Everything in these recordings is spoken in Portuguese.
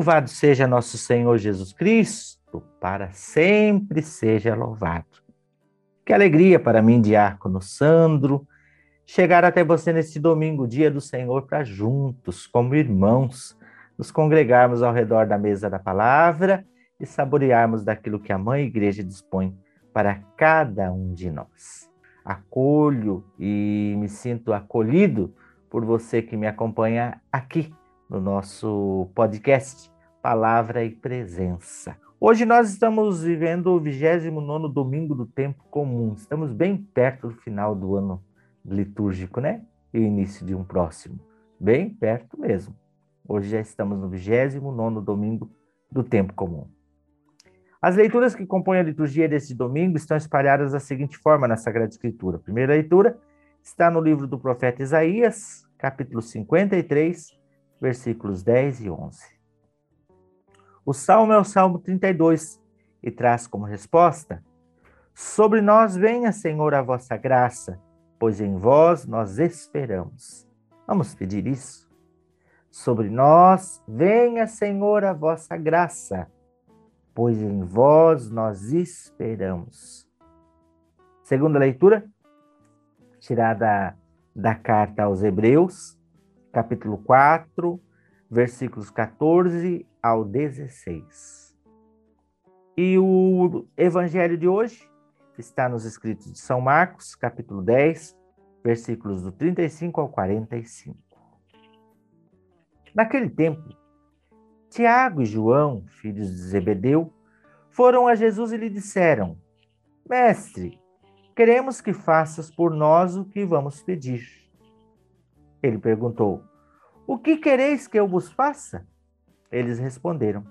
Louvado seja nosso Senhor Jesus Cristo, para sempre seja louvado. Que alegria para mim, diácono Sandro, chegar até você neste domingo, dia do Senhor, para juntos, como irmãos, nos congregarmos ao redor da mesa da palavra e saborearmos daquilo que a Mãe Igreja dispõe para cada um de nós. Acolho e me sinto acolhido por você que me acompanha aqui no nosso podcast Palavra e Presença. Hoje nós estamos vivendo o 29 domingo do tempo comum. Estamos bem perto do final do ano litúrgico, né? E o início de um próximo. Bem perto mesmo. Hoje já estamos no 29 domingo do tempo comum. As leituras que compõem a liturgia desse domingo estão espalhadas da seguinte forma na Sagrada Escritura. A primeira leitura está no livro do profeta Isaías, capítulo 53, versículos 10 e 11. O salmo é o Salmo 32 e traz como resposta: Sobre nós venha, Senhor, a vossa graça, pois em vós nós esperamos. Vamos pedir isso? Sobre nós venha, Senhor, a vossa graça, pois em vós nós esperamos. Segunda leitura, tirada da carta aos Hebreus, capítulo 4, versículos 14 ao 16. E o evangelho de hoje está nos escritos de São Marcos, capítulo 10, versículos do 35 ao 45. Naquele tempo, Tiago e João, filhos de Zebedeu, foram a Jesus e lhe disseram: Mestre, queremos que faças por nós o que vamos pedir. Ele perguntou: O que quereis que eu vos faça? Eles responderam: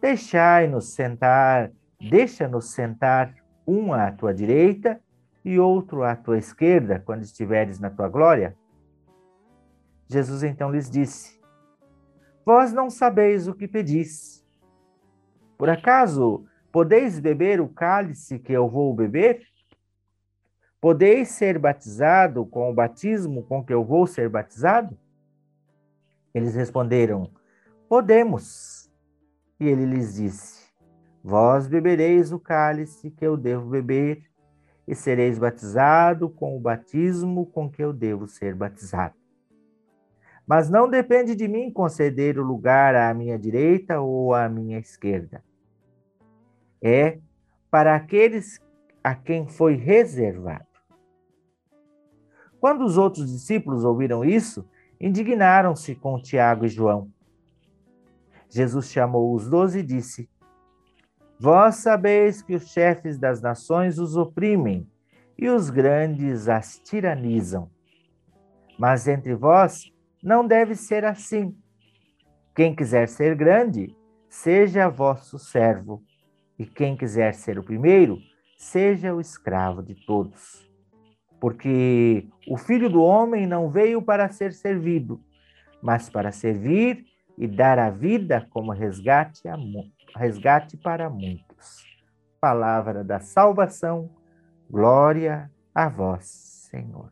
Deixai-nos sentar, deixa-nos sentar um à tua direita e outro à tua esquerda, quando estiveres na tua glória. Jesus então lhes disse: Vós não sabeis o que pedis. Por acaso podeis beber o cálice que eu vou beber? Podeis ser batizado com o batismo com que eu vou ser batizado? Eles responderam: Podemos. E ele lhes disse: Vós bebereis o cálice que eu devo beber, e sereis batizado com o batismo com que eu devo ser batizado. Mas não depende de mim conceder o lugar à minha direita ou à minha esquerda. É para aqueles a quem foi reservado. Quando os outros discípulos ouviram isso, indignaram-se com Tiago e João. Jesus chamou os doze e disse: Vós sabeis que os chefes das nações os oprimem e os grandes as tiranizam. Mas entre vós não deve ser assim. Quem quiser ser grande, seja vosso servo, e quem quiser ser o primeiro, seja o escravo de todos porque o Filho do Homem não veio para ser servido, mas para servir e dar a vida como resgate, a, resgate para muitos. Palavra da salvação, glória a vós, Senhor.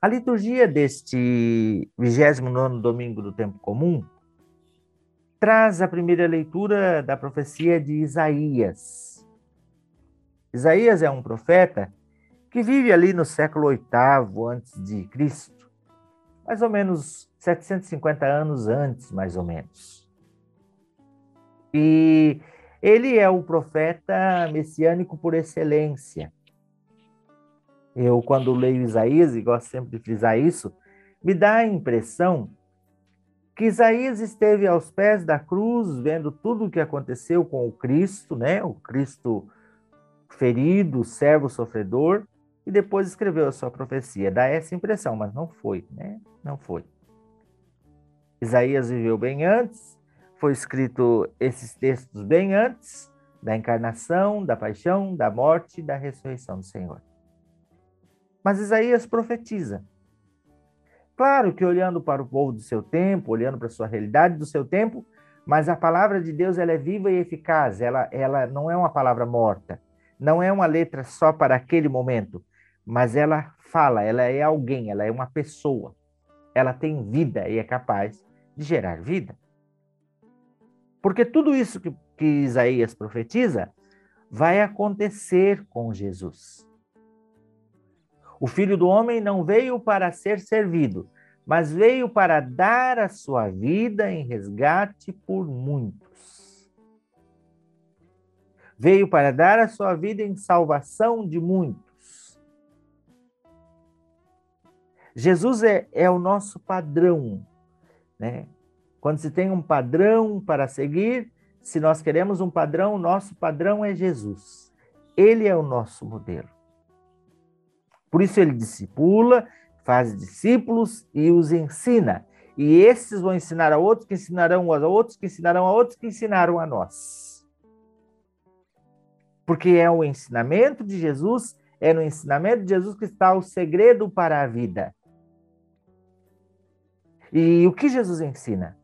A liturgia deste 29 domingo do tempo comum traz a primeira leitura da profecia de Isaías, Isaías é um profeta que vive ali no século VIII antes de Cristo, mais ou menos 750 anos antes, mais ou menos. E ele é o profeta messiânico por excelência. Eu, quando leio Isaías, e gosto sempre de frisar isso, me dá a impressão que Isaías esteve aos pés da cruz, vendo tudo o que aconteceu com o Cristo, né? O Cristo ferido, servo sofredor, e depois escreveu a sua profecia. Dá essa impressão, mas não foi, né? Não foi. Isaías viveu bem antes, foi escrito esses textos bem antes da encarnação, da paixão, da morte e da ressurreição do Senhor. Mas Isaías profetiza. Claro que olhando para o povo do seu tempo, olhando para a sua realidade do seu tempo, mas a palavra de Deus ela é viva e eficaz, ela, ela não é uma palavra morta não é uma letra só para aquele momento, mas ela fala, ela é alguém, ela é uma pessoa. Ela tem vida e é capaz de gerar vida. Porque tudo isso que, que Isaías profetiza vai acontecer com Jesus. O filho do homem não veio para ser servido, mas veio para dar a sua vida em resgate por muitos. Veio para dar a sua vida em salvação de muitos. Jesus é, é o nosso padrão, né? Quando se tem um padrão para seguir, se nós queremos um padrão, nosso padrão é Jesus. Ele é o nosso modelo. Por isso ele discipula, faz discípulos e os ensina. E esses vão ensinar a outros, que ensinarão a outros, que ensinarão a outros, que ensinaram a nós. Porque é o ensinamento de Jesus, é no ensinamento de Jesus que está o segredo para a vida. E o que Jesus ensina?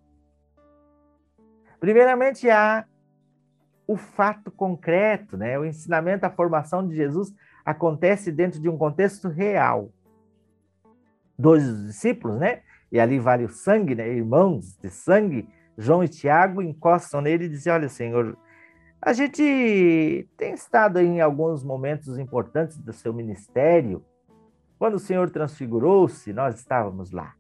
Primeiramente, há o fato concreto, né? O ensinamento, a formação de Jesus acontece dentro de um contexto real. Dois discípulos, né? E ali vale o sangue, né? Irmãos de sangue, João e Tiago encostam nele e dizem: Olha, Senhor, a gente tem estado em alguns momentos importantes do seu ministério. Quando o Senhor transfigurou-se, nós estávamos lá.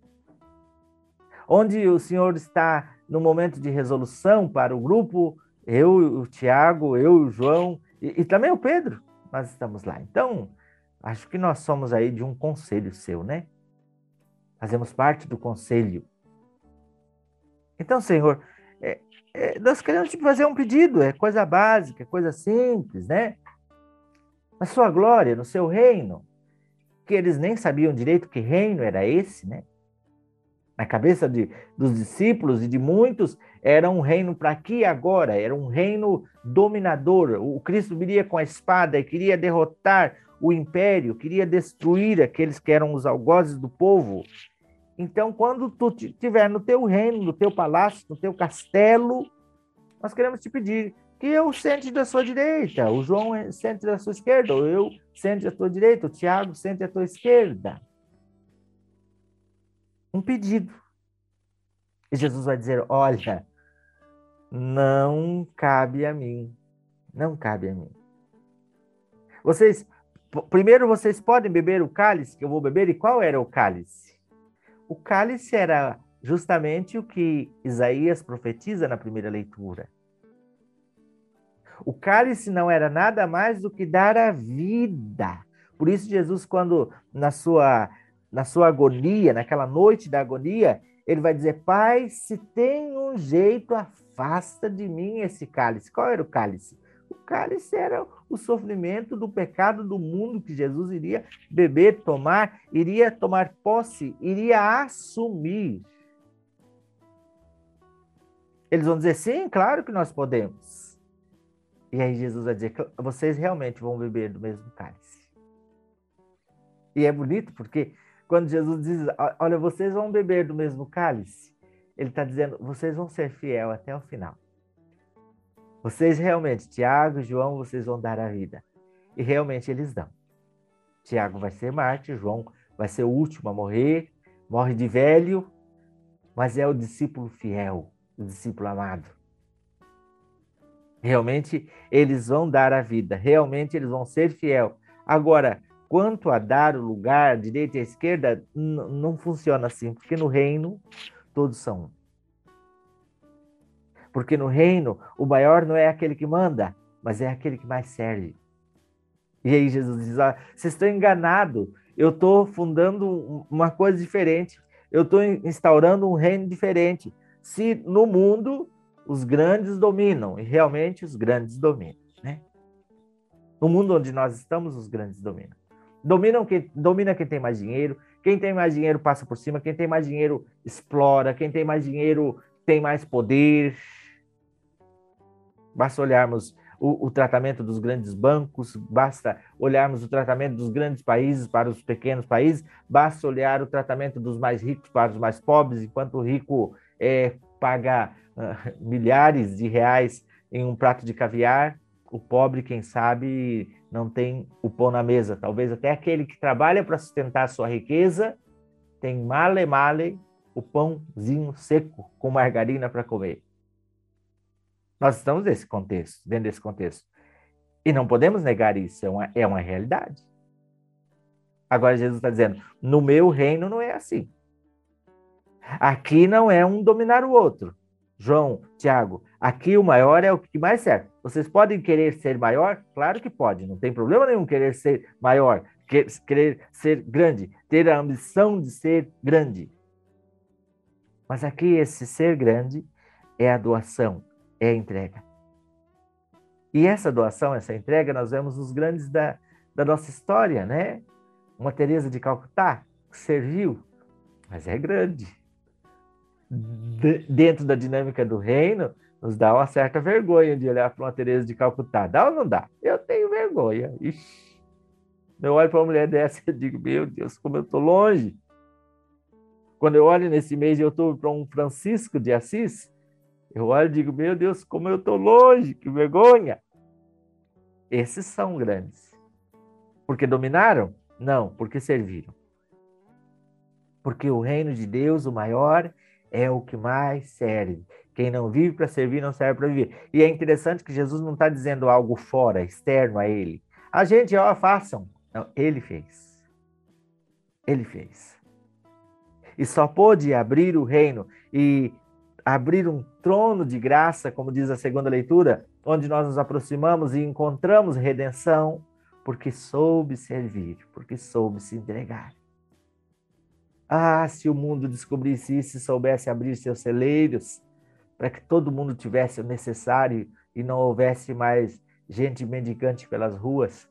Onde o Senhor está no momento de resolução para o grupo, eu, o Tiago, eu, o João e, e também o Pedro, nós estamos lá. Então, acho que nós somos aí de um conselho seu, né? Fazemos parte do conselho. Então, Senhor, é, é, nós queremos te fazer um pedido, é coisa básica, é coisa simples, né? Na sua glória, no seu reino, que eles nem sabiam direito que reino era esse, né? na cabeça de, dos discípulos e de muitos, era um reino para aqui e agora, era um reino dominador. O Cristo viria com a espada e queria derrotar o império, queria destruir aqueles que eram os algozes do povo. Então, quando tu estiver no teu reino, no teu palácio, no teu castelo, nós queremos te pedir que eu sente da sua direita, o João sente da sua esquerda, ou eu sente da tua direita, o Tiago sente da tua esquerda um pedido. E Jesus vai dizer: Olha, não cabe a mim. Não cabe a mim. Vocês, primeiro vocês podem beber o cálice que eu vou beber, e qual era o cálice? O cálice era justamente o que Isaías profetiza na primeira leitura. O cálice não era nada mais do que dar a vida. Por isso, Jesus, quando na sua na sua agonia, naquela noite da agonia, ele vai dizer: Pai, se tem um jeito, afasta de mim esse cálice. Qual era o cálice? O cálice era o sofrimento do pecado do mundo que Jesus iria beber, tomar, iria tomar posse, iria assumir. Eles vão dizer: sim, claro que nós podemos. E aí Jesus vai dizer: vocês realmente vão beber do mesmo cálice. E é bonito porque quando Jesus diz: Olha, vocês vão beber do mesmo cálice, ele está dizendo: vocês vão ser fiel até o final. Vocês realmente, Tiago, João, vocês vão dar a vida. E realmente eles dão. Tiago vai ser mártir, João vai ser o último a morrer, morre de velho, mas é o discípulo fiel, o discípulo amado. Realmente eles vão dar a vida, realmente eles vão ser fiel. Agora, Quanto a dar o lugar, direita e esquerda, não funciona assim, porque no reino todos são um. Porque no reino o maior não é aquele que manda, mas é aquele que mais serve. E aí Jesus diz: ah, vocês estão enganados, eu estou fundando uma coisa diferente, eu estou instaurando um reino diferente. Se no mundo os grandes dominam, e realmente os grandes dominam, né? No mundo onde nós estamos, os grandes dominam. Dominam quem, domina quem tem mais dinheiro. Quem tem mais dinheiro passa por cima. Quem tem mais dinheiro explora. Quem tem mais dinheiro tem mais poder. Basta olharmos o, o, tratamento dos grandes bancos, basta olharmos o tratamento dos grandes países para os pequenos países, basta olhar o tratamento dos mais ricos para os mais pobres, enquanto o rico é, paga uh, milhares de reais em um prato de caviar, o pobre, quem sabe, não tem o pão na mesa. Talvez até aquele que trabalha para sustentar a sua riqueza tem male male o pãozinho seco com margarina para comer. Nós estamos nesse contexto, dentro desse contexto. E não podemos negar isso, é uma, é uma realidade. Agora Jesus está dizendo: no meu reino não é assim. Aqui não é um dominar o outro. João, Tiago, aqui o maior é o que mais serve. Vocês podem querer ser maior? Claro que pode, não tem problema nenhum querer ser maior, querer ser grande, ter a ambição de ser grande. Mas aqui esse ser grande é a doação, é a entrega. E essa doação, essa entrega, nós vemos nos grandes da, da nossa história, né? Uma Teresa de Calcutá que serviu, mas é grande. De, dentro da dinâmica do reino, nos dá uma certa vergonha de olhar para uma Teresa de Calcutá. Dá ou não dá? Eu tenho vergonha. Ixi. Eu olho para uma mulher dessa e digo, meu Deus, como eu estou longe. Quando eu olho nesse mês de outubro para um Francisco de Assis, eu olho e digo, meu Deus, como eu estou longe, que vergonha. Esses são grandes. Porque dominaram? Não, porque serviram. Porque o reino de Deus, o maior, é o que mais serve. Quem não vive para servir não serve para viver. E é interessante que Jesus não está dizendo algo fora, externo a ele. A gente, ó, façam. Não, ele fez. Ele fez. E só pôde abrir o reino e abrir um trono de graça, como diz a segunda leitura, onde nós nos aproximamos e encontramos redenção, porque soube servir, porque soube se entregar. Ah, se o mundo descobrisse isso e soubesse abrir seus celeiros, para que todo mundo tivesse o necessário e não houvesse mais gente mendicante pelas ruas.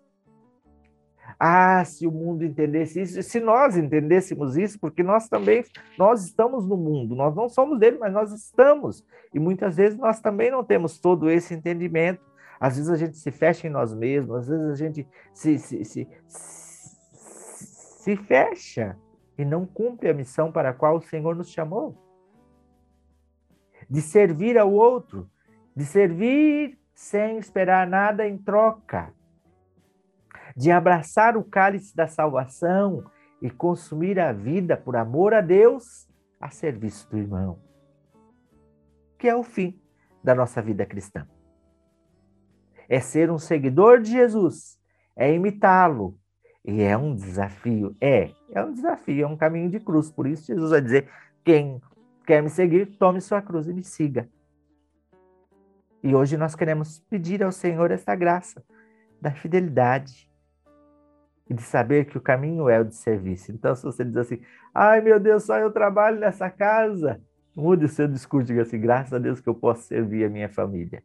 Ah, se o mundo entendesse isso, se nós entendêssemos isso, porque nós também, nós estamos no mundo, nós não somos dele, mas nós estamos. E muitas vezes nós também não temos todo esse entendimento. Às vezes a gente se fecha em nós mesmos, às vezes a gente se, se, se, se fecha e não cumpre a missão para a qual o Senhor nos chamou. De servir ao outro, de servir sem esperar nada em troca de abraçar o cálice da salvação e consumir a vida por amor a Deus a serviço do irmão, que é o fim da nossa vida cristã. É ser um seguidor de Jesus, é imitá-lo, e é um desafio. É, é um desafio, é um caminho de cruz. Por isso, Jesus vai dizer: quem quer me seguir, tome sua cruz e me siga. E hoje nós queremos pedir ao Senhor essa graça da fidelidade, e de saber que o caminho é o de serviço. Então, se você diz assim, ai meu Deus, só eu trabalho nessa casa, mude o seu discurso, diga assim, graças a Deus que eu posso servir a minha família.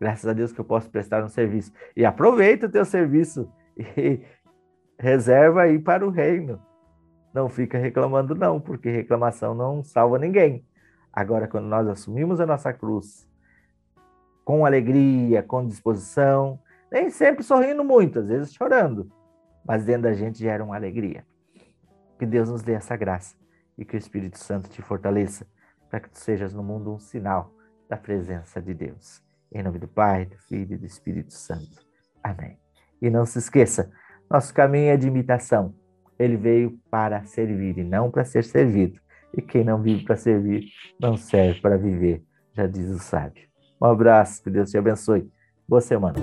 Graças a Deus que eu posso prestar um serviço. E aproveita o teu serviço e reserva aí para o reino. Não fica reclamando não, porque reclamação não salva ninguém. Agora, quando nós assumimos a nossa cruz, com alegria, com disposição, nem sempre sorrindo muito, às vezes chorando, mas dentro da gente gera uma alegria. Que Deus nos dê essa graça e que o Espírito Santo te fortaleça para que tu sejas no mundo um sinal da presença de Deus. Em nome do Pai, do Filho e do Espírito Santo. Amém. E não se esqueça, nosso caminho é de imitação. Ele veio para servir e não para ser servido. E quem não vive para servir, não serve para viver, já diz o sábio. Um abraço, que Deus te abençoe. Boa semana.